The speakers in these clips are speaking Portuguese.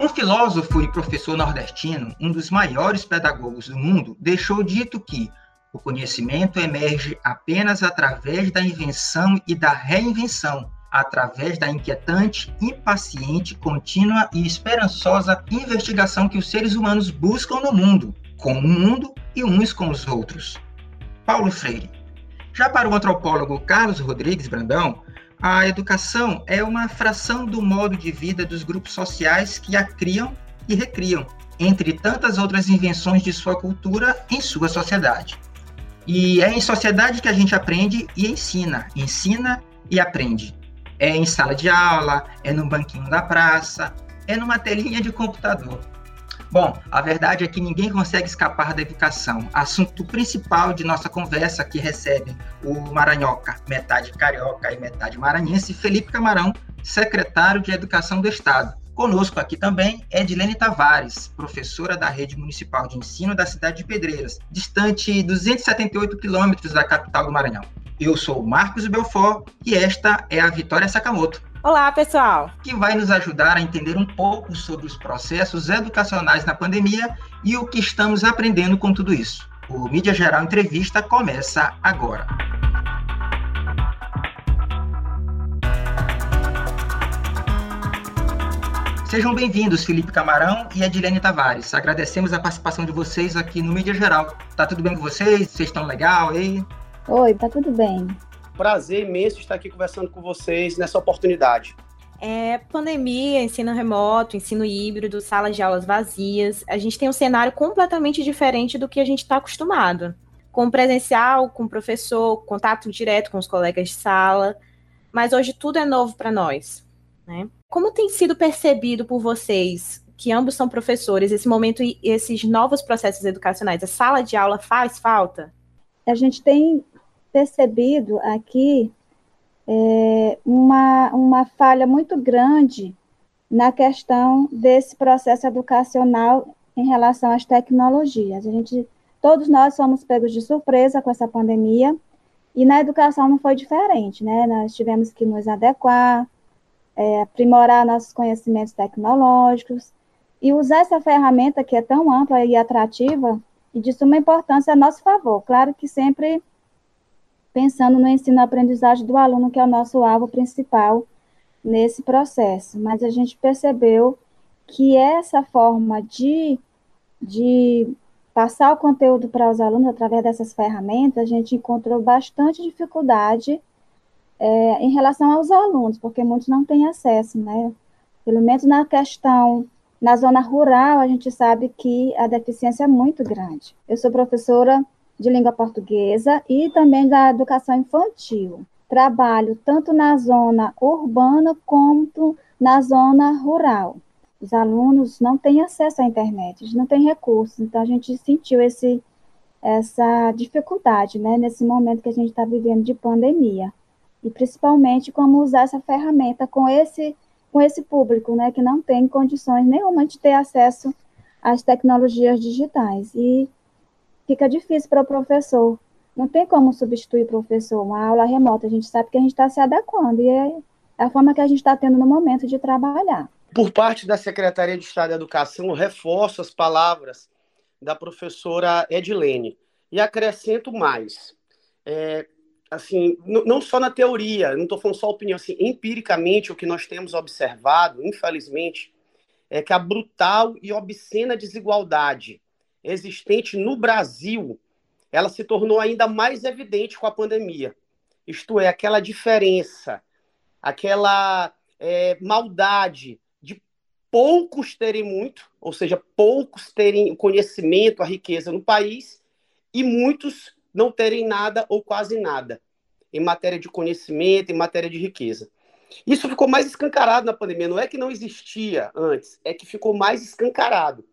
Um filósofo e professor nordestino, um dos maiores pedagogos do mundo, deixou dito que o conhecimento emerge apenas através da invenção e da reinvenção, através da inquietante, impaciente, contínua e esperançosa investigação que os seres humanos buscam no mundo, com o mundo e uns com os outros. Paulo Freire. Já para o antropólogo Carlos Rodrigues Brandão, a educação é uma fração do modo de vida dos grupos sociais que a criam e recriam, entre tantas outras invenções de sua cultura em sua sociedade. E é em sociedade que a gente aprende e ensina, ensina e aprende. É em sala de aula, é no banquinho da praça, é numa telinha de computador. Bom, a verdade é que ninguém consegue escapar da educação. Assunto principal de nossa conversa que recebe o Maranhoca, metade carioca e metade maranhense, Felipe Camarão, secretário de Educação do Estado. Conosco aqui também é Edilene Tavares, professora da Rede Municipal de Ensino da cidade de Pedreiras, distante 278 quilômetros da capital do Maranhão. Eu sou Marcos Belfort e esta é a Vitória Sakamoto. Olá, pessoal! Que vai nos ajudar a entender um pouco sobre os processos educacionais na pandemia e o que estamos aprendendo com tudo isso. O Mídia Geral Entrevista começa agora. Sejam bem-vindos, Felipe Camarão e Edilene Tavares. Agradecemos a participação de vocês aqui no Mídia Geral. Tá tudo bem com vocês? Vocês estão legal aí? Oi, tá tudo bem. Prazer imenso estar aqui conversando com vocês nessa oportunidade. É, pandemia, ensino remoto, ensino híbrido, salas de aulas vazias. A gente tem um cenário completamente diferente do que a gente está acostumado. Com presencial, com professor, contato direto com os colegas de sala. Mas hoje tudo é novo para nós. Né? Como tem sido percebido por vocês, que ambos são professores, esse momento e esses novos processos educacionais? A sala de aula faz falta? A gente tem percebido aqui é, uma, uma falha muito grande na questão desse processo educacional em relação às tecnologias. A gente, todos nós somos pegos de surpresa com essa pandemia e na educação não foi diferente, né? Nós tivemos que nos adequar, é, aprimorar nossos conhecimentos tecnológicos e usar essa ferramenta que é tão ampla e atrativa e de suma importância a nosso favor. Claro que sempre pensando no ensino-aprendizagem do aluno, que é o nosso alvo principal nesse processo. Mas a gente percebeu que essa forma de, de passar o conteúdo para os alunos através dessas ferramentas, a gente encontrou bastante dificuldade é, em relação aos alunos, porque muitos não têm acesso, né? Pelo menos na questão na zona rural, a gente sabe que a deficiência é muito grande. Eu sou professora de língua portuguesa e também da educação infantil. Trabalho tanto na zona urbana quanto na zona rural. Os alunos não têm acesso à internet, não têm recursos, então a gente sentiu esse, essa dificuldade né, nesse momento que a gente está vivendo de pandemia. E principalmente como usar essa ferramenta com esse, com esse público né, que não tem condições nenhuma de ter acesso às tecnologias digitais. E fica difícil para o professor. Não tem como substituir o professor, uma aula remota. A gente sabe que a gente está se adequando e é a forma que a gente está tendo no momento de trabalhar. Por parte da Secretaria de Estado da Educação, reforço as palavras da professora Edilene e acrescento mais. É, assim, não só na teoria, não estou falando só opinião, assim, empiricamente o que nós temos observado, infelizmente, é que a brutal e obscena desigualdade existente no Brasil, ela se tornou ainda mais evidente com a pandemia. Isto é, aquela diferença, aquela é, maldade de poucos terem muito, ou seja, poucos terem conhecimento, a riqueza no país, e muitos não terem nada ou quase nada em matéria de conhecimento, em matéria de riqueza. Isso ficou mais escancarado na pandemia. Não é que não existia antes, é que ficou mais escancarado.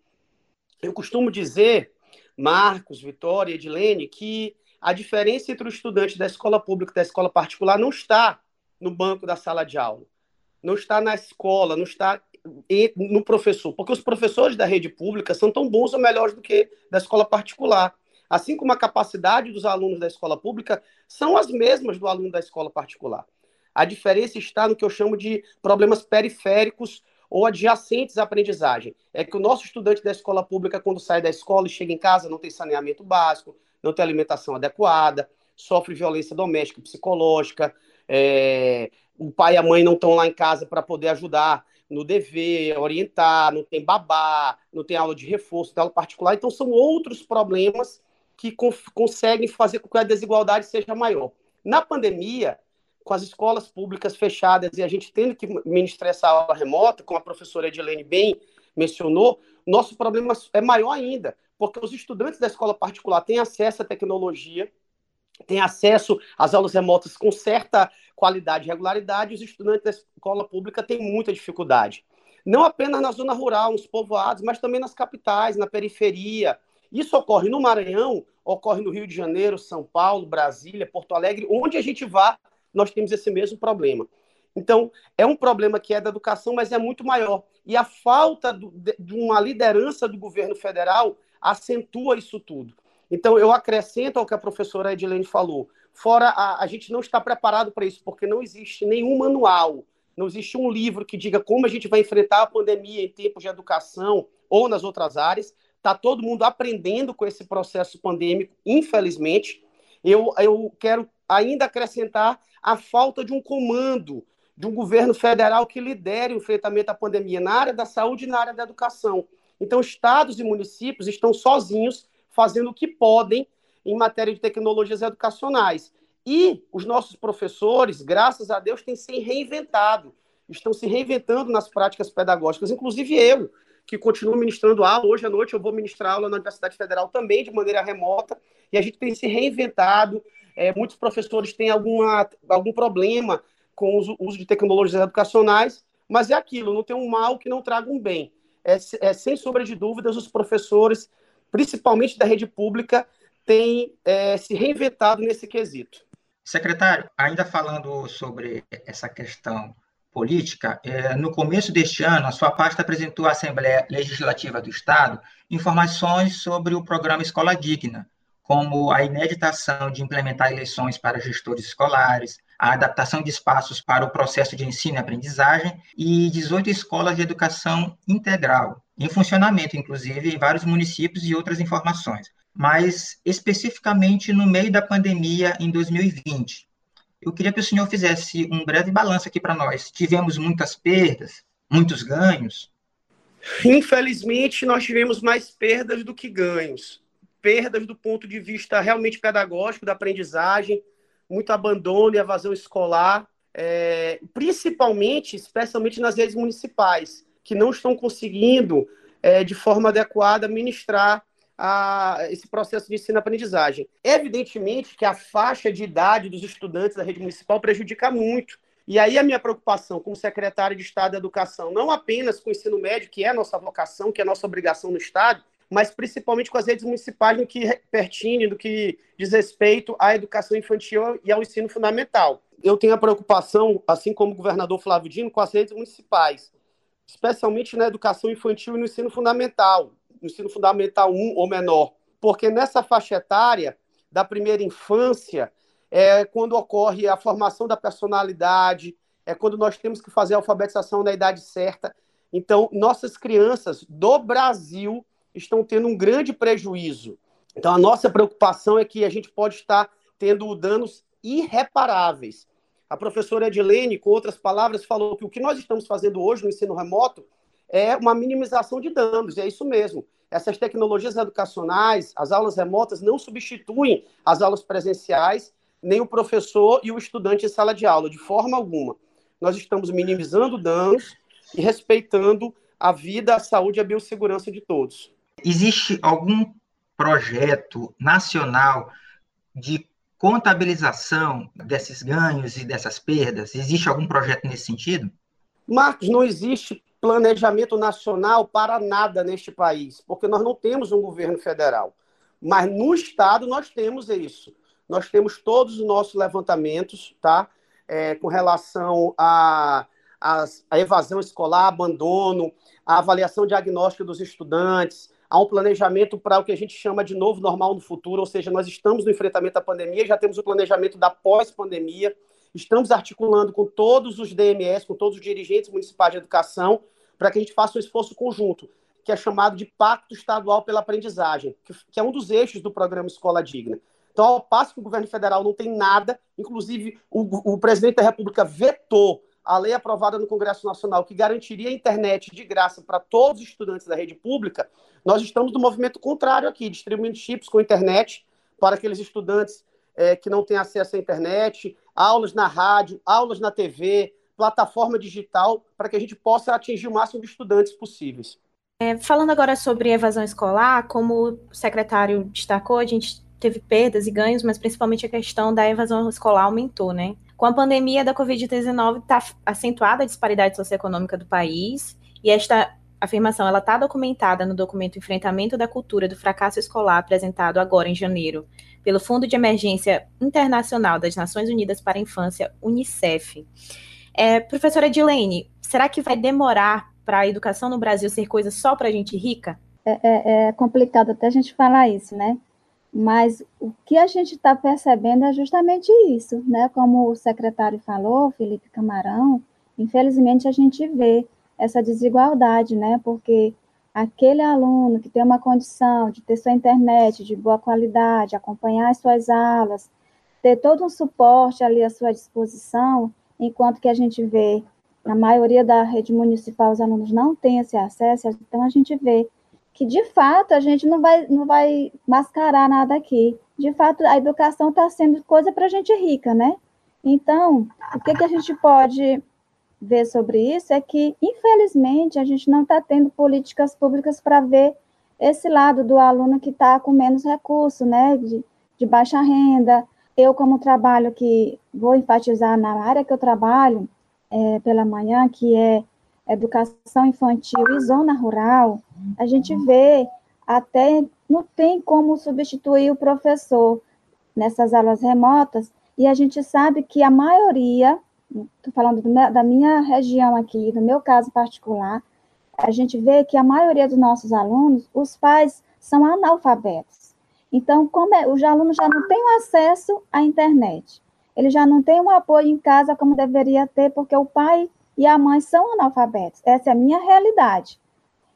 Eu costumo dizer, Marcos, Vitória, Edilene, que a diferença entre o estudante da escola pública e da escola particular não está no banco da sala de aula, não está na escola, não está no professor, porque os professores da rede pública são tão bons ou melhores do que da escola particular. Assim como a capacidade dos alunos da escola pública são as mesmas do aluno da escola particular. A diferença está no que eu chamo de problemas periféricos ou adjacentes à aprendizagem. É que o nosso estudante da escola pública, quando sai da escola e chega em casa, não tem saneamento básico, não tem alimentação adequada, sofre violência doméstica, psicológica, é, o pai e a mãe não estão lá em casa para poder ajudar no dever, orientar, não tem babá, não tem aula de reforço, tem aula particular. Então, são outros problemas que conseguem fazer com que a desigualdade seja maior. Na pandemia, com as escolas públicas fechadas e a gente tendo que ministrar essa aula remota, como a professora Edilene bem mencionou, nosso problema é maior ainda, porque os estudantes da escola particular têm acesso à tecnologia, têm acesso às aulas remotas com certa qualidade e regularidade, e os estudantes da escola pública têm muita dificuldade. Não apenas na zona rural, nos povoados, mas também nas capitais, na periferia. Isso ocorre no Maranhão, ocorre no Rio de Janeiro, São Paulo, Brasília, Porto Alegre, onde a gente vá, nós temos esse mesmo problema. Então, é um problema que é da educação, mas é muito maior. E a falta do, de uma liderança do governo federal acentua isso tudo. Então, eu acrescento ao que a professora Edilene falou. Fora, a, a gente não está preparado para isso, porque não existe nenhum manual, não existe um livro que diga como a gente vai enfrentar a pandemia em tempos de educação ou nas outras áreas. Está todo mundo aprendendo com esse processo pandêmico, infelizmente. Eu, eu quero ainda acrescentar a falta de um comando, de um governo federal que lidere o enfrentamento à pandemia na área da saúde e na área da educação. Então, estados e municípios estão sozinhos fazendo o que podem em matéria de tecnologias educacionais. E os nossos professores, graças a Deus, têm se reinventado, estão se reinventando nas práticas pedagógicas, inclusive eu, que continuo ministrando aula. Hoje à noite eu vou ministrar aula na Universidade Federal também de maneira remota, e a gente tem se reinventado. É, muitos professores têm alguma, algum problema com o uso de tecnologias educacionais, mas é aquilo, não tem um mal que não traga um bem. É, é sem sombra de dúvidas, os professores principalmente da rede pública, tem é, se reinventado nesse quesito. Secretário, ainda falando sobre essa questão política, é, no começo deste ano, a sua pasta apresentou à Assembleia Legislativa do Estado informações sobre o programa Escola Digna, como a ineditação de implementar eleições para gestores escolares, a adaptação de espaços para o processo de ensino e aprendizagem e 18 escolas de educação integral, em funcionamento, inclusive, em vários municípios e outras informações. Mas, especificamente no meio da pandemia, em 2020, eu queria que o senhor fizesse um breve balanço aqui para nós. Tivemos muitas perdas, muitos ganhos? Infelizmente, nós tivemos mais perdas do que ganhos. Perdas do ponto de vista realmente pedagógico, da aprendizagem, muito abandono e evasão escolar, é, principalmente, especialmente nas redes municipais, que não estão conseguindo, é, de forma adequada, ministrar a, esse processo de ensino-aprendizagem. Evidentemente que a faixa de idade dos estudantes da rede municipal prejudica muito. E aí a minha preocupação como secretário de Estado da Educação, não apenas com o ensino médio, que é a nossa vocação, que é a nossa obrigação no Estado, mas principalmente com as redes municipais no que pertine, no que diz respeito à educação infantil e ao ensino fundamental. Eu tenho a preocupação, assim como o governador Flávio Dino, com as redes municipais, especialmente na educação infantil e no ensino fundamental, no ensino fundamental 1 ou menor, porque nessa faixa etária da primeira infância é quando ocorre a formação da personalidade, é quando nós temos que fazer a alfabetização na idade certa. Então, nossas crianças do Brasil estão tendo um grande prejuízo. Então, a nossa preocupação é que a gente pode estar tendo danos irreparáveis. A professora Edilene, com outras palavras, falou que o que nós estamos fazendo hoje no ensino remoto é uma minimização de danos, e é isso mesmo. Essas tecnologias educacionais, as aulas remotas, não substituem as aulas presenciais, nem o professor e o estudante em sala de aula, de forma alguma. Nós estamos minimizando danos e respeitando a vida, a saúde e a biossegurança de todos. Existe algum projeto nacional de contabilização desses ganhos e dessas perdas? Existe algum projeto nesse sentido? Marcos, não existe planejamento nacional para nada neste país, porque nós não temos um governo federal. Mas no Estado nós temos isso. Nós temos todos os nossos levantamentos, tá? É, com relação a, a, a evasão escolar, abandono, a avaliação diagnóstica dos estudantes, há um planejamento para o que a gente chama de novo normal no futuro, ou seja, nós estamos no enfrentamento da pandemia, já temos o planejamento da pós-pandemia, estamos articulando com todos os DMS, com todos os dirigentes municipais de educação, para que a gente faça um esforço conjunto, que é chamado de Pacto Estadual pela Aprendizagem, que é um dos eixos do programa Escola Digna. Então, ao passo que o governo federal não tem nada, inclusive o, o presidente da República vetou a lei aprovada no Congresso Nacional que garantiria a internet de graça para todos os estudantes da rede pública, nós estamos no movimento contrário aqui, distribuindo chips com internet para aqueles estudantes é, que não têm acesso à internet, aulas na rádio, aulas na TV, plataforma digital, para que a gente possa atingir o máximo de estudantes possíveis. É, falando agora sobre evasão escolar, como o secretário destacou, a gente teve perdas e ganhos, mas principalmente a questão da evasão escolar aumentou, né? Com a pandemia da Covid-19, está acentuada a disparidade socioeconômica do país, e esta afirmação ela está documentada no documento Enfrentamento da Cultura do Fracasso Escolar, apresentado agora em janeiro pelo Fundo de Emergência Internacional das Nações Unidas para a Infância, UNICEF. É, professora Edilene, será que vai demorar para a educação no Brasil ser coisa só para gente rica? É, é, é, complicado até a gente falar isso, né? Mas o que a gente está percebendo é justamente isso, né? Como o secretário falou, Felipe Camarão, infelizmente a gente vê essa desigualdade, né? Porque aquele aluno que tem uma condição de ter sua internet de boa qualidade, acompanhar as suas aulas, ter todo um suporte ali à sua disposição, enquanto que a gente vê na maioria da rede municipal os alunos não têm esse acesso, então a gente vê que de fato a gente não vai, não vai mascarar nada aqui. De fato, a educação está sendo coisa para gente rica, né? Então, o que, que a gente pode ver sobre isso é que, infelizmente, a gente não está tendo políticas públicas para ver esse lado do aluno que está com menos recurso, né? De, de baixa renda. Eu, como trabalho que vou enfatizar na área que eu trabalho é, pela manhã, que é educação infantil e zona rural, a gente vê até não tem como substituir o professor nessas aulas remotas, e a gente sabe que a maioria, estou falando meu, da minha região aqui, do meu caso particular, a gente vê que a maioria dos nossos alunos, os pais são analfabetos. Então, como é, os alunos já não têm acesso à internet, ele já não tem um apoio em casa como deveria ter, porque o pai e a mãe são analfabetos. Essa é a minha realidade.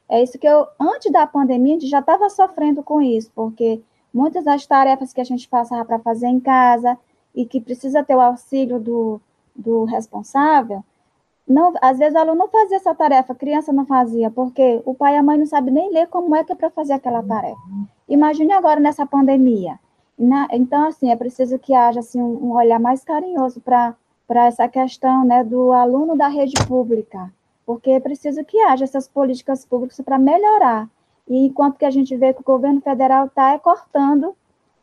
É isso que eu, antes da pandemia, a gente já estava sofrendo com isso, porque muitas das tarefas que a gente passava para fazer em casa e que precisa ter o auxílio do, do responsável, não, às vezes o aluno não fazia essa tarefa, a criança não fazia, porque o pai e a mãe não sabem nem ler como é que é para fazer aquela tarefa. Imagine agora nessa pandemia. Então, assim, é preciso que haja assim, um, um olhar mais carinhoso para essa questão né, do aluno da rede pública, porque é preciso que haja essas políticas públicas para melhorar. E enquanto que a gente vê que o governo federal está cortando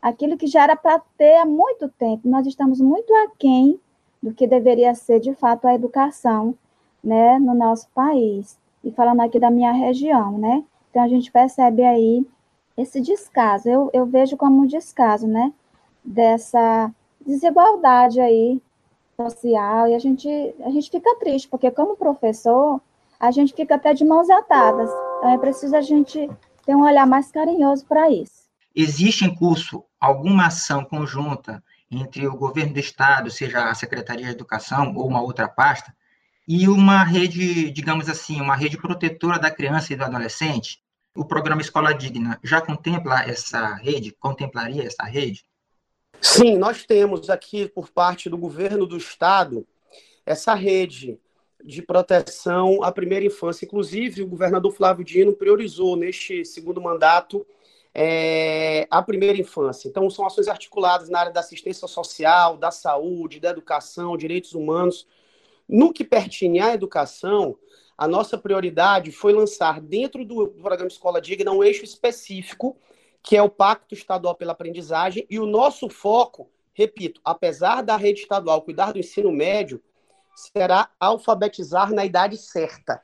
aquilo que já era para ter há muito tempo, nós estamos muito aquém do que deveria ser, de fato, a educação né, no nosso país. E falando aqui da minha região, né? Então, a gente percebe aí esse descaso, eu, eu vejo como um descaso, né? Dessa desigualdade aí social e a gente, a gente fica triste, porque como professor, a gente fica até de mãos atadas. Então é preciso a gente ter um olhar mais carinhoso para isso. Existe em curso alguma ação conjunta entre o governo do estado, seja a Secretaria de Educação ou uma outra pasta, e uma rede, digamos assim, uma rede protetora da criança e do adolescente? O programa Escola Digna já contempla essa rede? Contemplaria essa rede? Sim, nós temos aqui, por parte do governo do estado, essa rede de proteção à primeira infância. Inclusive, o governador Flávio Dino priorizou neste segundo mandato é, a primeira infância. Então, são ações articuladas na área da assistência social, da saúde, da educação, direitos humanos. No que pertine à educação, a nossa prioridade foi lançar, dentro do programa Escola Digna, um eixo específico que é o Pacto Estadual pela Aprendizagem, e o nosso foco, repito, apesar da rede estadual cuidar do ensino médio, será alfabetizar na idade certa.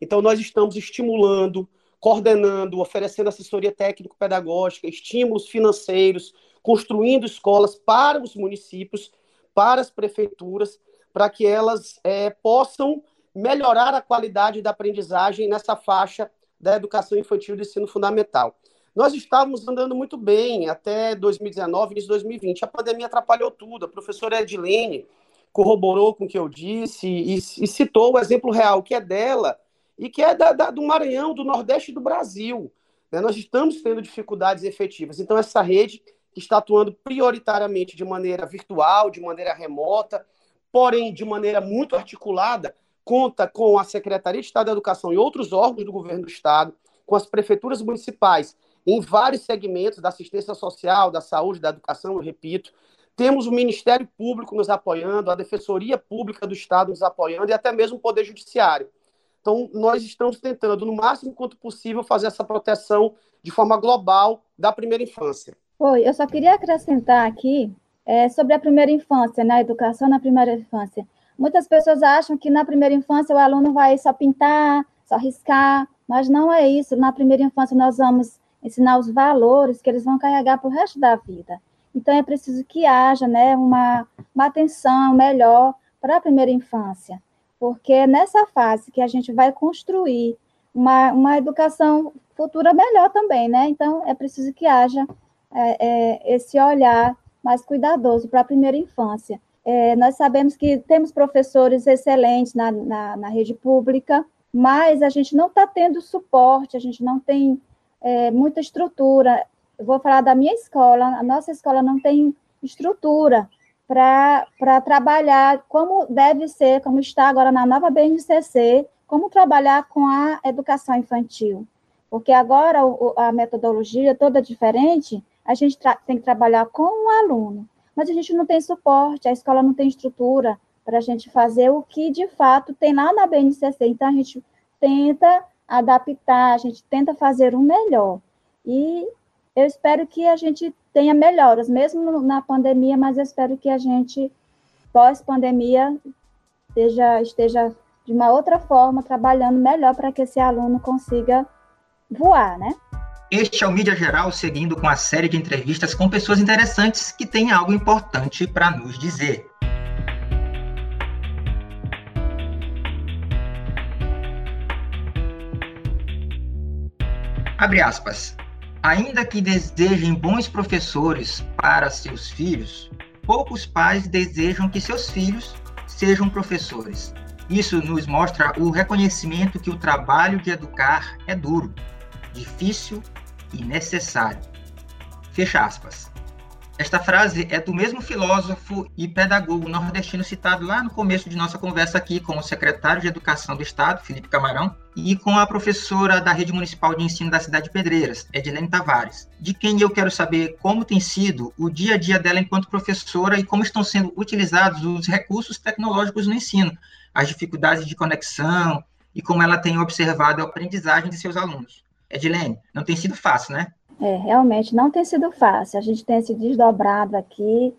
Então, nós estamos estimulando, coordenando, oferecendo assessoria técnico-pedagógica, estímulos financeiros, construindo escolas para os municípios, para as prefeituras, para que elas é, possam melhorar a qualidade da aprendizagem nessa faixa da educação infantil do ensino fundamental. Nós estávamos andando muito bem até 2019, início de 2020. A pandemia atrapalhou tudo. A professora Edilene corroborou com o que eu disse e, e citou o exemplo real, que é dela e que é da, da, do Maranhão, do Nordeste do Brasil. Né? Nós estamos tendo dificuldades efetivas. Então, essa rede que está atuando prioritariamente de maneira virtual, de maneira remota, porém de maneira muito articulada, conta com a Secretaria de Estado da Educação e outros órgãos do governo do Estado, com as prefeituras municipais em vários segmentos da assistência social, da saúde, da educação, eu repito. Temos o Ministério Público nos apoiando, a Defensoria Pública do Estado nos apoiando e até mesmo o Poder Judiciário. Então, nós estamos tentando, no máximo quanto possível, fazer essa proteção de forma global da primeira infância. Oi, eu só queria acrescentar aqui é, sobre a primeira infância, né, a educação na primeira infância. Muitas pessoas acham que na primeira infância o aluno vai só pintar, só riscar, mas não é isso. Na primeira infância nós vamos ensinar os valores que eles vão carregar para o resto da vida. Então é preciso que haja né, uma, uma atenção melhor para a primeira infância, porque é nessa fase que a gente vai construir uma, uma educação futura melhor também, né? Então é preciso que haja é, é, esse olhar mais cuidadoso para a primeira infância. É, nós sabemos que temos professores excelentes na, na, na rede pública, mas a gente não está tendo suporte, a gente não tem é, muita estrutura. Eu vou falar da minha escola, a nossa escola não tem estrutura para trabalhar como deve ser, como está agora na nova BNCC, como trabalhar com a educação infantil. Porque agora a metodologia toda diferente, a gente tem que trabalhar com o aluno, mas a gente não tem suporte, a escola não tem estrutura para a gente fazer o que de fato tem lá na BNCC. Então a gente tenta adaptar, a gente tenta fazer o melhor. E eu espero que a gente tenha melhoras, mesmo na pandemia, mas eu espero que a gente, pós-pandemia, esteja, esteja de uma outra forma, trabalhando melhor para que esse aluno consiga voar, né? Este é o Mídia Geral, seguindo com a série de entrevistas com pessoas interessantes que têm algo importante para nos dizer. Abre aspas. Ainda que desejem bons professores para seus filhos, poucos pais desejam que seus filhos sejam professores. Isso nos mostra o reconhecimento que o trabalho de educar é duro, difícil e necessário. Fecha aspas. Esta frase é do mesmo filósofo e pedagogo nordestino citado lá no começo de nossa conversa aqui com o secretário de Educação do Estado, Felipe Camarão, e com a professora da Rede Municipal de Ensino da cidade de Pedreiras, Edilene Tavares, de quem eu quero saber como tem sido o dia a dia dela enquanto professora e como estão sendo utilizados os recursos tecnológicos no ensino, as dificuldades de conexão e como ela tem observado a aprendizagem de seus alunos. Edilene, não tem sido fácil, né? É, realmente não tem sido fácil. A gente tem se desdobrado aqui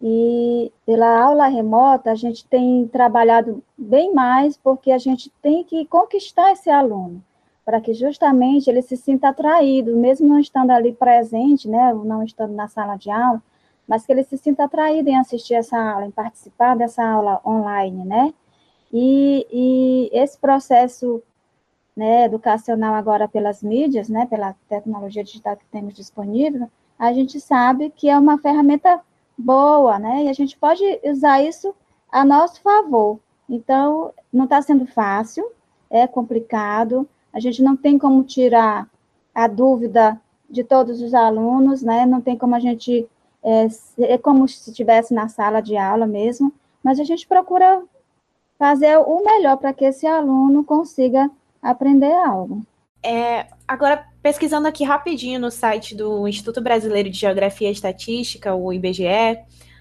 e pela aula remota a gente tem trabalhado bem mais porque a gente tem que conquistar esse aluno para que justamente ele se sinta atraído, mesmo não estando ali presente, né, não estando na sala de aula, mas que ele se sinta atraído em assistir essa aula, em participar dessa aula online, né? E, e esse processo né, educacional agora pelas mídias, né, pela tecnologia digital que temos disponível, a gente sabe que é uma ferramenta boa, né, e a gente pode usar isso a nosso favor. Então, não está sendo fácil, é complicado, a gente não tem como tirar a dúvida de todos os alunos, né, não tem como a gente, é, é como se estivesse na sala de aula mesmo, mas a gente procura fazer o melhor para que esse aluno consiga aprender algo. É, agora, pesquisando aqui rapidinho no site do Instituto Brasileiro de Geografia e Estatística, o IBGE,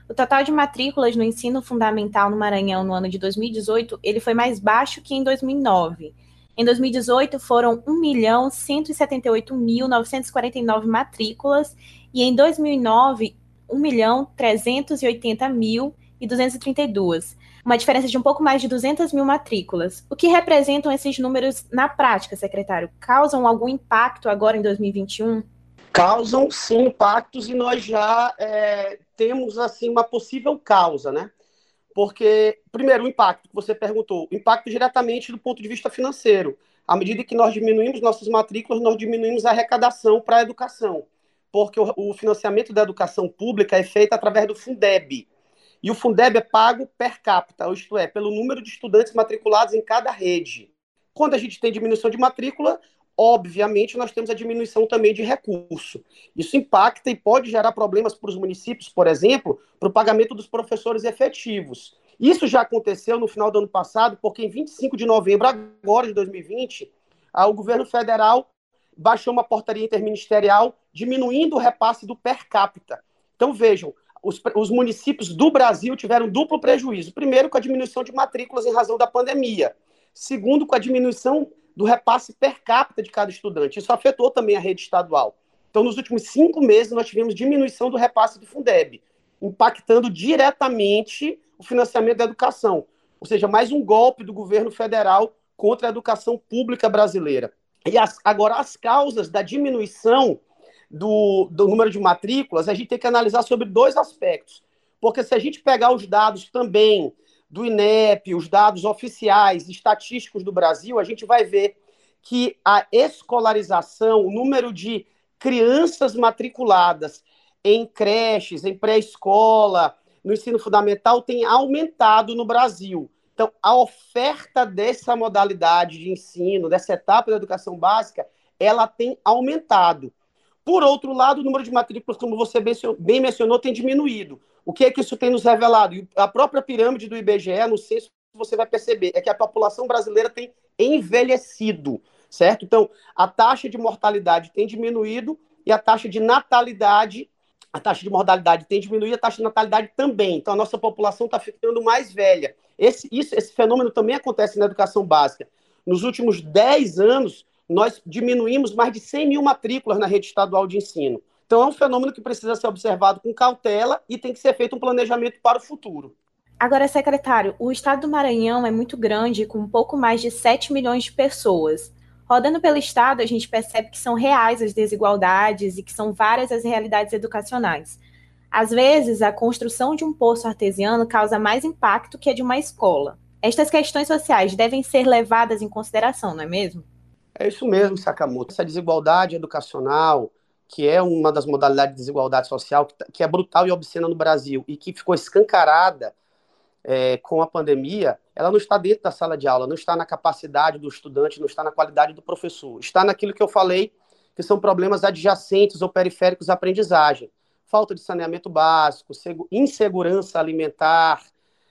o total de matrículas no ensino fundamental no Maranhão no ano de 2018, ele foi mais baixo que em 2009. Em 2018 foram 1.178.949 matrículas e em 2009 1.380.232 uma diferença de um pouco mais de 200 mil matrículas. O que representam esses números na prática, secretário? Causam algum impacto agora em 2021? Causam sim impactos e nós já é, temos assim uma possível causa, né? Porque, primeiro, o impacto que você perguntou, impacto diretamente do ponto de vista financeiro. À medida que nós diminuímos nossas matrículas, nós diminuímos a arrecadação para a educação, porque o, o financiamento da educação pública é feito através do Fundeb, e o Fundeb é pago per capita, isto é, pelo número de estudantes matriculados em cada rede. Quando a gente tem diminuição de matrícula, obviamente nós temos a diminuição também de recurso. Isso impacta e pode gerar problemas para os municípios, por exemplo, para o pagamento dos professores efetivos. Isso já aconteceu no final do ano passado, porque em 25 de novembro agora de 2020, o governo federal baixou uma portaria interministerial diminuindo o repasse do per capita. Então vejam, os, os municípios do Brasil tiveram duplo prejuízo. Primeiro, com a diminuição de matrículas em razão da pandemia. Segundo, com a diminuição do repasse per capita de cada estudante. Isso afetou também a rede estadual. Então, nos últimos cinco meses, nós tivemos diminuição do repasse do Fundeb, impactando diretamente o financiamento da educação. Ou seja, mais um golpe do governo federal contra a educação pública brasileira. E as, agora, as causas da diminuição do, do número de matrículas, a gente tem que analisar sobre dois aspectos. Porque se a gente pegar os dados também do INEP, os dados oficiais, estatísticos do Brasil, a gente vai ver que a escolarização, o número de crianças matriculadas em creches, em pré-escola, no ensino fundamental, tem aumentado no Brasil. Então, a oferta dessa modalidade de ensino, dessa etapa da educação básica, ela tem aumentado. Por outro lado, o número de matrículas, como você bem mencionou, tem diminuído. O que é que isso tem nos revelado? A própria pirâmide do IBGE, no censo, você vai perceber, é que a população brasileira tem envelhecido, certo? Então, a taxa de mortalidade tem diminuído e a taxa de natalidade, a taxa de mortalidade tem diminuído, a taxa de natalidade também. Então, a nossa população está ficando mais velha. Esse, isso, esse fenômeno também acontece na educação básica. Nos últimos 10 anos, nós diminuímos mais de 100 mil matrículas na rede estadual de ensino. Então, é um fenômeno que precisa ser observado com cautela e tem que ser feito um planejamento para o futuro. Agora, secretário, o estado do Maranhão é muito grande, com pouco mais de 7 milhões de pessoas. Rodando pelo estado, a gente percebe que são reais as desigualdades e que são várias as realidades educacionais. Às vezes, a construção de um poço artesiano causa mais impacto que a de uma escola. Estas questões sociais devem ser levadas em consideração, não é mesmo? É isso mesmo, Sakamoto. Essa desigualdade educacional, que é uma das modalidades de desigualdade social, tá, que é brutal e obscena no Brasil e que ficou escancarada é, com a pandemia, ela não está dentro da sala de aula, não está na capacidade do estudante, não está na qualidade do professor. Está naquilo que eu falei, que são problemas adjacentes ou periféricos à aprendizagem. Falta de saneamento básico, insegurança alimentar,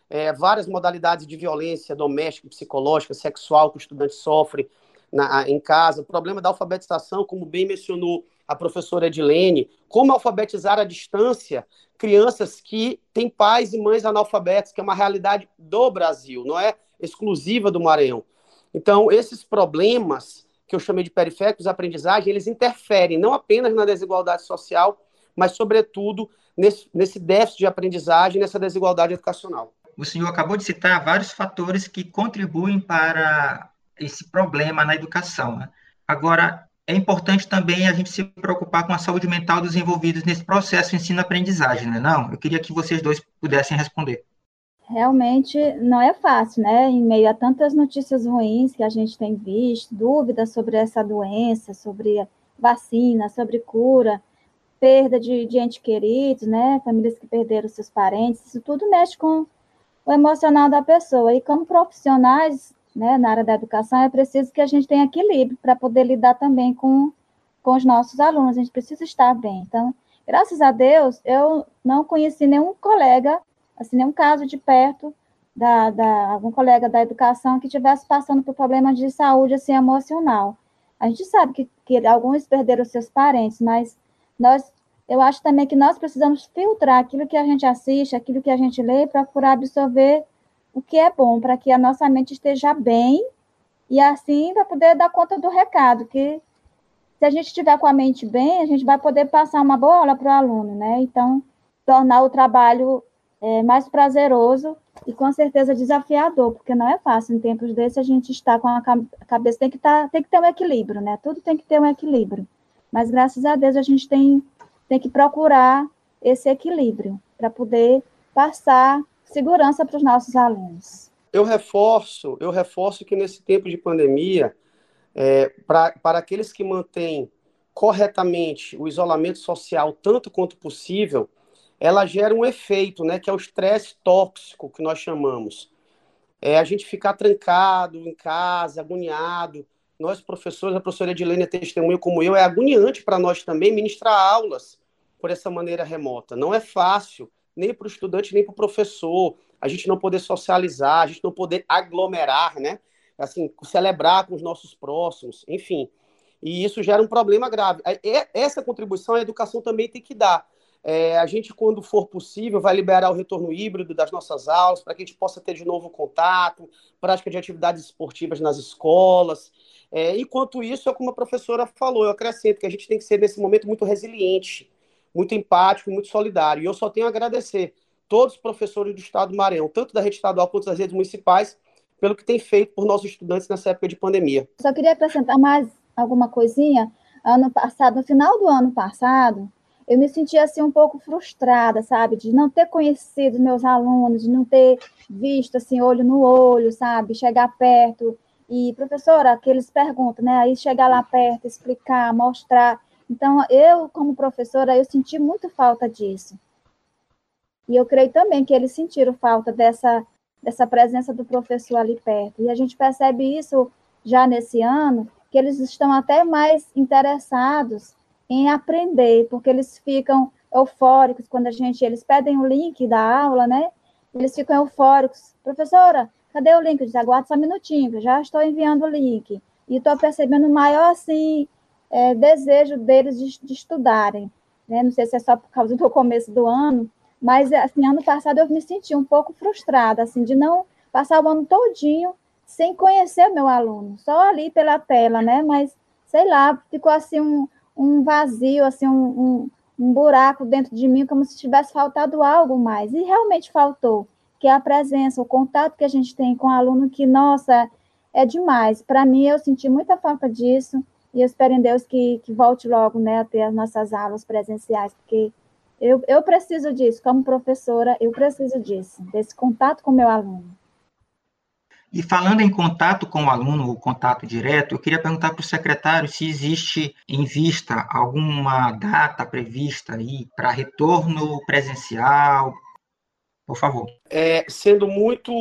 é, várias modalidades de violência doméstica, psicológica, sexual que o estudante sofre, na, em casa, o problema da alfabetização, como bem mencionou a professora Edilene, como alfabetizar à distância crianças que têm pais e mães analfabetos, que é uma realidade do Brasil, não é exclusiva do Maranhão. Então, esses problemas que eu chamei de periféricos de aprendizagem, eles interferem não apenas na desigualdade social, mas, sobretudo, nesse, nesse déficit de aprendizagem, nessa desigualdade educacional. O senhor acabou de citar vários fatores que contribuem para esse problema na educação. Né? Agora, é importante também a gente se preocupar com a saúde mental dos envolvidos nesse processo ensino-aprendizagem, né? Não, eu queria que vocês dois pudessem responder. Realmente não é fácil, né? Em meio a tantas notícias ruins que a gente tem visto, dúvidas sobre essa doença, sobre vacina, sobre cura, perda de, de entes queridos, né? Famílias que perderam seus parentes, isso tudo mexe com o emocional da pessoa. E como profissionais, né, na área da educação, é preciso que a gente tenha equilíbrio para poder lidar também com, com os nossos alunos, a gente precisa estar bem. Então, graças a Deus, eu não conheci nenhum colega, assim, nenhum caso de perto, da, da algum colega da educação que estivesse passando por problemas de saúde, assim, emocional. A gente sabe que, que alguns perderam seus parentes, mas nós, eu acho também que nós precisamos filtrar aquilo que a gente assiste, aquilo que a gente lê, procurar absorver o que é bom para que a nossa mente esteja bem e assim vai poder dar conta do recado, que se a gente estiver com a mente bem, a gente vai poder passar uma boa aula para o aluno, né? Então, tornar o trabalho é, mais prazeroso e com certeza desafiador, porque não é fácil em tempos desses a gente estar com a cabeça, tem que, tá, tem que ter um equilíbrio, né? Tudo tem que ter um equilíbrio. Mas graças a Deus a gente tem, tem que procurar esse equilíbrio para poder passar segurança para os nossos alunos. Eu reforço, eu reforço que nesse tempo de pandemia, é, pra, para aqueles que mantêm corretamente o isolamento social tanto quanto possível, ela gera um efeito, né, que é o estresse tóxico que nós chamamos. é a gente ficar trancado em casa, agoniado. Nós, professores, a professora Edilene é testemunha como eu, é agoniante para nós também ministrar aulas por essa maneira remota. Não é fácil, nem para o estudante, nem para o professor. A gente não poder socializar, a gente não poder aglomerar, né? Assim, celebrar com os nossos próximos, enfim. E isso gera um problema grave. Essa contribuição a educação também tem que dar. É, a gente, quando for possível, vai liberar o retorno híbrido das nossas aulas para que a gente possa ter de novo contato, prática de atividades esportivas nas escolas. É, enquanto isso, é como a professora falou, eu acrescento que a gente tem que ser, nesse momento, muito resiliente, muito empático, muito solidário. E eu só tenho a agradecer todos os professores do Estado do Maranhão, tanto da rede estadual quanto das redes municipais, pelo que tem feito por nossos estudantes nessa época de pandemia. Só queria acrescentar mais alguma coisinha. Ano passado, no final do ano passado, eu me sentia assim um pouco frustrada, sabe, de não ter conhecido meus alunos, de não ter visto assim olho no olho, sabe, chegar perto e professora, que eles perguntam, né, aí chegar lá perto, explicar, mostrar. Então, eu como professora, eu senti muito falta disso. E eu creio também que eles sentiram falta dessa dessa presença do professor ali perto. E a gente percebe isso já nesse ano, que eles estão até mais interessados em aprender, porque eles ficam eufóricos quando a gente, eles pedem o link da aula, né? Eles ficam eufóricos. Professora, cadê o link? Eu disse, aguarda só um minutinho, já estou enviando o link. E estou percebendo maior, assim, é, desejo deles de, de estudarem. Né? Não sei se é só por causa do começo do ano, mas, assim, ano passado eu me senti um pouco frustrada, assim, de não passar o ano todinho sem conhecer o meu aluno, só ali pela tela, né? Mas, sei lá, ficou assim um, um vazio, assim, um, um, um buraco dentro de mim, como se tivesse faltado algo mais. E realmente faltou, que é a presença, o contato que a gente tem com o aluno, que, nossa, é demais. Para mim, eu senti muita falta disso, e eu espero em Deus que, que volte logo, né, a ter as nossas aulas presenciais, porque eu, eu preciso disso, como professora, eu preciso disso, desse contato com o meu aluno. E falando em contato com o aluno, o contato direto, eu queria perguntar para o secretário se existe em vista alguma data prevista aí para retorno presencial, por favor. É, sendo muito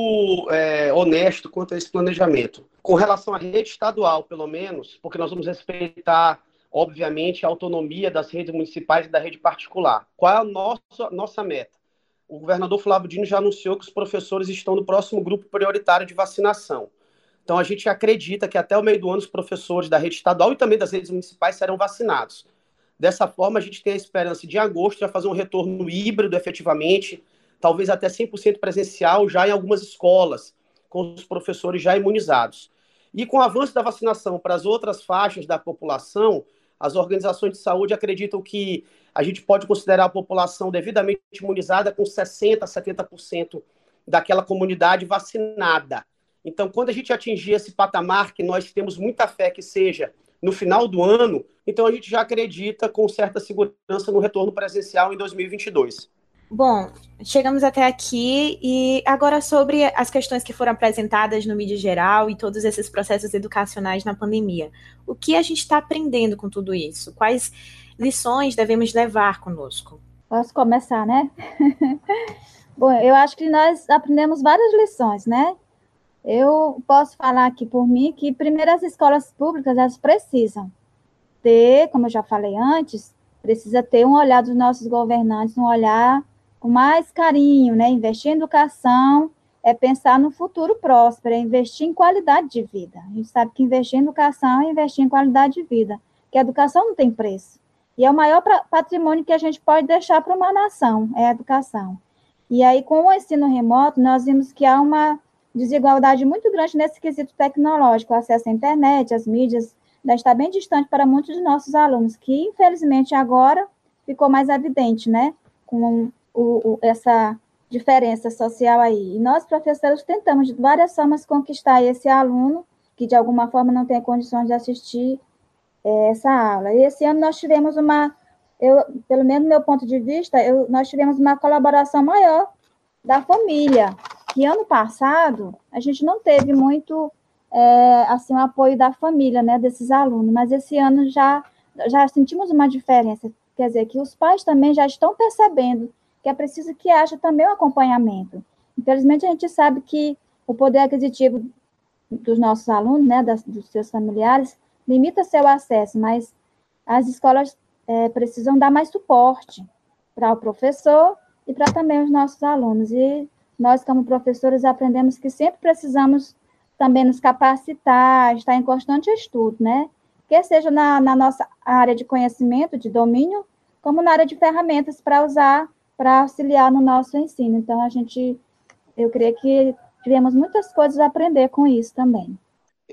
é, honesto quanto a esse planejamento, com relação à rede estadual, pelo menos, porque nós vamos respeitar, obviamente, a autonomia das redes municipais e da rede particular. Qual é a nossa, nossa meta? o governador Flávio Dino já anunciou que os professores estão no próximo grupo prioritário de vacinação. Então, a gente acredita que até o meio do ano os professores da rede estadual e também das redes municipais serão vacinados. Dessa forma, a gente tem a esperança de agosto já fazer um retorno híbrido efetivamente, talvez até 100% presencial já em algumas escolas, com os professores já imunizados. E com o avanço da vacinação para as outras faixas da população, as organizações de saúde acreditam que a gente pode considerar a população devidamente imunizada com 60%, 70% daquela comunidade vacinada. Então, quando a gente atingir esse patamar, que nós temos muita fé que seja no final do ano, então a gente já acredita com certa segurança no retorno presencial em 2022. Bom, chegamos até aqui e agora sobre as questões que foram apresentadas no mídia geral e todos esses processos educacionais na pandemia. O que a gente está aprendendo com tudo isso? Quais lições devemos levar conosco? Posso começar, né? Bom, eu acho que nós aprendemos várias lições, né? Eu posso falar aqui por mim que, primeiro, as escolas públicas, elas precisam ter, como eu já falei antes, precisa ter um olhar dos nossos governantes, um olhar com mais carinho, né? Investir em educação é pensar no futuro próspero, é investir em qualidade de vida. A gente sabe que investir em educação é investir em qualidade de vida, que a educação não tem preço. E é o maior patrimônio que a gente pode deixar para uma nação, é a educação. E aí, com o ensino remoto, nós vimos que há uma desigualdade muito grande nesse quesito tecnológico, o acesso à internet, às mídias, ainda está bem distante para muitos de nossos alunos, que infelizmente agora ficou mais evidente, né, com o, o, essa diferença social aí. E nós, professores, tentamos de várias formas conquistar esse aluno que de alguma forma não tem condições de assistir é, essa aula. E esse ano nós tivemos uma, eu, pelo menos do meu ponto de vista, eu, nós tivemos uma colaboração maior da família, que ano passado a gente não teve muito é, assim o apoio da família, né, desses alunos, mas esse ano já já sentimos uma diferença, quer dizer que os pais também já estão percebendo que é preciso que haja também um acompanhamento. Infelizmente a gente sabe que o poder aquisitivo dos nossos alunos, né, das, dos seus familiares, limita seu acesso, mas as escolas é, precisam dar mais suporte para o professor e para também os nossos alunos. E nós, como professores, aprendemos que sempre precisamos também nos capacitar, estar em constante estudo, né? Quer seja na, na nossa área de conhecimento, de domínio, como na área de ferramentas para usar, para auxiliar no nosso ensino. Então, a gente, eu creio que tivemos muitas coisas a aprender com isso também.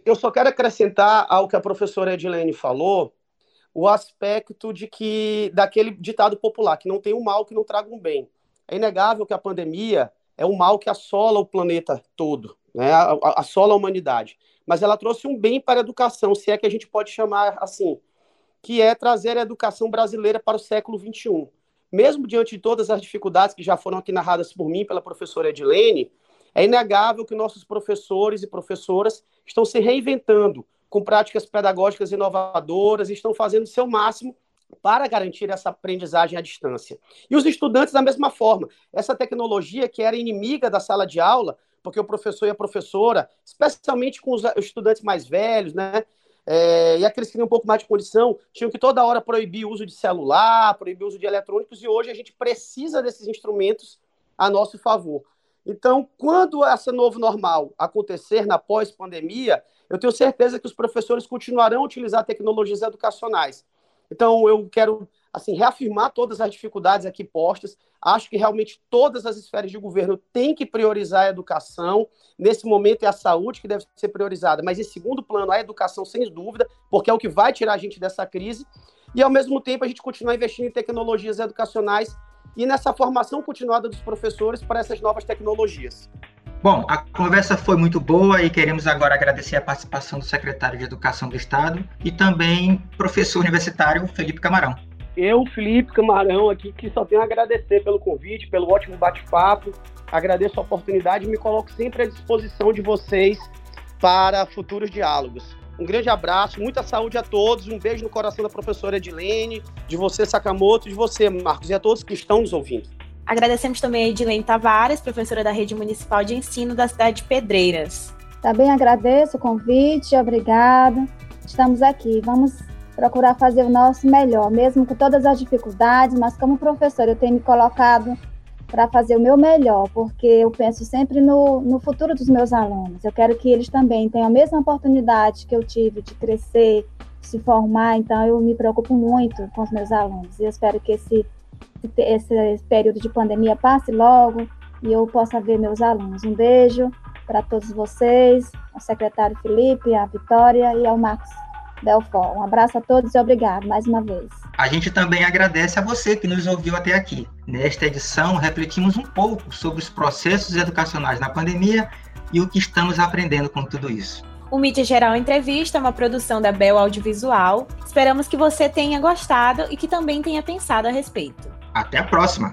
Eu só quero acrescentar ao que a professora Edilene falou, o aspecto de que daquele ditado popular que não tem um mal que não traga um bem. É inegável que a pandemia é um mal que assola o planeta todo, né? assola a humanidade. Mas ela trouxe um bem para a educação, se é que a gente pode chamar assim, que é trazer a educação brasileira para o século XXI. Mesmo diante de todas as dificuldades que já foram aqui narradas por mim, pela professora Edilene, é inegável que nossos professores e professoras estão se reinventando com práticas pedagógicas inovadoras, estão fazendo o seu máximo para garantir essa aprendizagem à distância. E os estudantes, da mesma forma. Essa tecnologia que era inimiga da sala de aula, porque o professor e a professora, especialmente com os estudantes mais velhos, né? É, e aqueles que têm um pouco mais de condição, tinham que toda hora proibir o uso de celular, proibir o uso de eletrônicos, e hoje a gente precisa desses instrumentos a nosso favor. Então, quando essa novo normal acontecer na pós-pandemia, eu tenho certeza que os professores continuarão a utilizar tecnologias educacionais. Então, eu quero assim reafirmar todas as dificuldades aqui postas. Acho que realmente todas as esferas de governo têm que priorizar a educação. Nesse momento é a saúde que deve ser priorizada, mas em segundo plano a educação sem dúvida, porque é o que vai tirar a gente dessa crise. E ao mesmo tempo a gente continuar investindo em tecnologias educacionais e nessa formação continuada dos professores para essas novas tecnologias. Bom, a conversa foi muito boa e queremos agora agradecer a participação do secretário de Educação do Estado e também professor universitário Felipe Camarão. Eu, Felipe Camarão, aqui que só tenho a agradecer pelo convite, pelo ótimo bate-papo. Agradeço a oportunidade e me coloco sempre à disposição de vocês para futuros diálogos. Um grande abraço, muita saúde a todos, um beijo no coração da professora Edilene, de você, Sakamoto, de você, Marcos, e a todos que estão nos ouvindo. Agradecemos também a Edilene Tavares, professora da Rede Municipal de Ensino da cidade de Pedreiras. Também agradeço o convite, obrigado. Estamos aqui, vamos procurar fazer o nosso melhor, mesmo com todas as dificuldades, mas como professora eu tenho me colocado para fazer o meu melhor, porque eu penso sempre no, no futuro dos meus alunos. Eu quero que eles também tenham a mesma oportunidade que eu tive de crescer, se formar, então eu me preocupo muito com os meus alunos. E eu espero que esse esse período de pandemia passe logo e eu possa ver meus alunos. Um beijo para todos vocês, ao secretário Felipe, à Vitória e ao Marcos Belfort. Um abraço a todos e obrigado mais uma vez. A gente também agradece a você que nos ouviu até aqui. Nesta edição, refletimos um pouco sobre os processos educacionais na pandemia e o que estamos aprendendo com tudo isso. O Mídia Geral Entrevista é uma produção da Bel Audiovisual. Esperamos que você tenha gostado e que também tenha pensado a respeito. Até a próxima!